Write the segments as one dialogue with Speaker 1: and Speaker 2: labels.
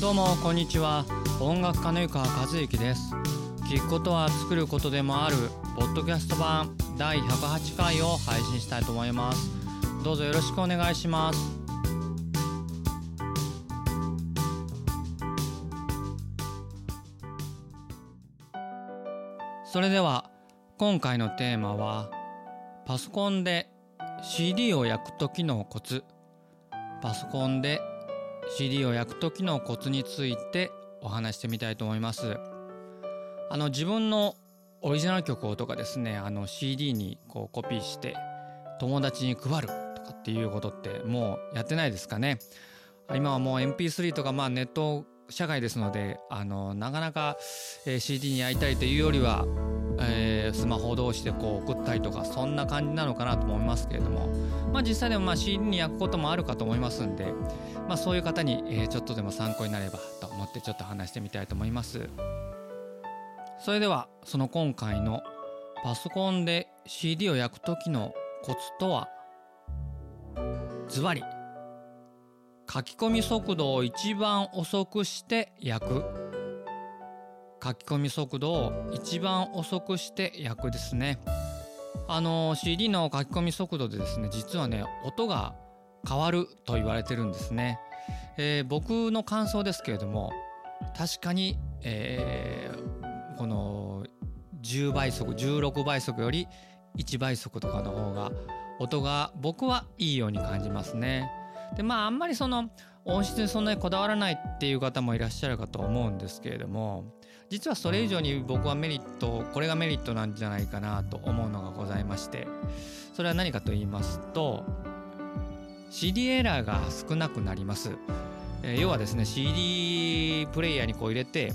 Speaker 1: どうもこんにちは。音楽家の湯川和之です。聞くことは作ることでもある。ポッドキャスト版第108回を配信したいと思います。どうぞよろしくお願いします。それでは今回のテーマはパソコンで CD を焼く時のコツ。パソコンで CD を焼く時のコツについてお話してみたいと思います。あの自分のオリジナル曲をとかですねあの CD にこうコピーして友達に配るとかっていうことってもうやってないですかね。今はもう MP3 とかまあネット社会ですのであのなかなか、え、CD に焼いたりというよりはえー、スマホ同士でこう送ったりとかそんな感じなのかなと思いますけれども、まあ、実際でもまあ CD に焼くこともあるかと思いますんで、まあ、そういう方に、えー、ちょっとでも参考になればと思ってちょっと話してみたいと思います。それではその今回のパソコンで CD を焼く時のコツとは？ズバリ書き込み速度を一番遅くして焼く。書き込み速度を一番遅くして焼くですね。あの CD の書き込み速度でですね実はね音が変わると言われてるんですね、えー、僕の感想ですけれども確かに、えー、この10倍速16倍速より1倍速とかの方が音が僕はいいように感じますね。でまああんまりその音質にそんなにこだわらないっていう方もいらっしゃるかと思うんですけれども実はそれ以上に僕はメリットこれがメリットなんじゃないかなと思うのがございましてそれは何かと言いますと CD エラーが少なくなります、えー、要はですね CD プレイヤーにこう入れて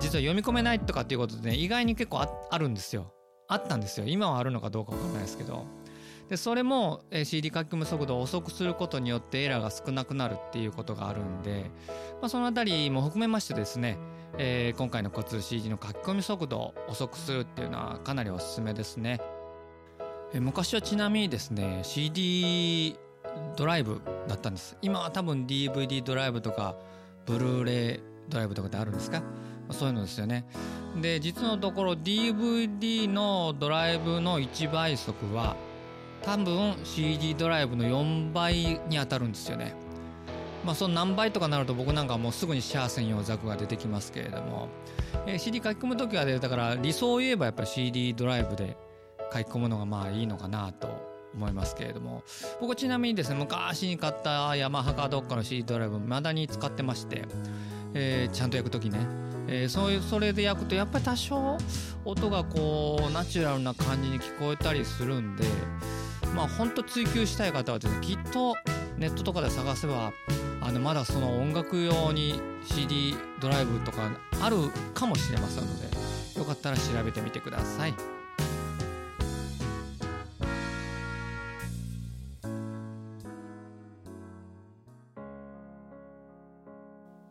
Speaker 1: 実は読み込めないとかっていうことでね意外に結構あるんですよ。あったんですよ。今はあるのかどうかわかんないですけど。でそれも CD 書き込む速度を遅くすることによってエラーが少なくなるっていうことがあるんで、まあ、そのあたりも含めましてですね、えー、今回のコツ CD の書き込み速度を遅くするっていうのはかなりおすすめですね、えー、昔はちなみにですね CD ドライブだったんです。今は多分 DVD ドライブとかブルーレイドライブとかであるんですか？そういうのですよね。で実のところ DVD のドライブの1倍速は多分 CD ドライブの4倍に当たるんですよね。まあその何倍とかなると僕なんかもうすぐにシャア専用ザクが出てきますけれども、えー、CD 書き込む時はねだから理想を言えばやっぱり CD ドライブで書き込むのがまあいいのかなと思いますけれども。僕ちなみにですね昔に買ったヤマハかどっかの CD ドライブまだに使ってまして、えー、ちゃんと焼く時ね、えー、そういうそれで焼くとやっぱり多少音がこうナチュラルな感じに聞こえたりするんでまあ本当追求したい方はですねきっとネットとかで探せばあのまだその音楽用に CD ドライブとかあるかもしれませんのでよかったら調べてみてください。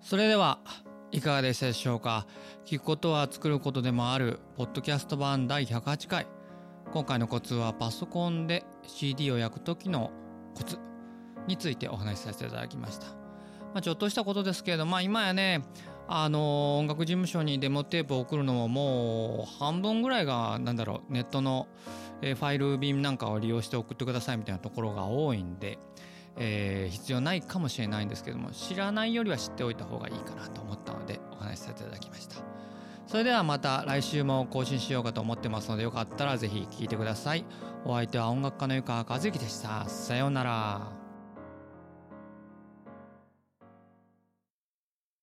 Speaker 1: それではいかがでしたでしょうか？聞くことは作ることでもあるポッドキャスト版第108回今回のコツはパソコンで CD を焼く時のコツについてお話しさせていただきました。まあ、ちょっとしたことですけれど、まあ、今やねあの音楽事務所にデモテープを送るのももう半分ぐらいがなんだろうネットのファイル便なんかを利用して送ってくださいみたいなところが多いんで、えー、必要ないかもしれないんですけども知らないよりは知っておいた方がいいかなと思ったのでお話しさせていただきました。それではまた来週も更新しようかと思ってますのでよかったらぜひ聴いてください。お相手は音楽家の湯川和之でした。さようなら。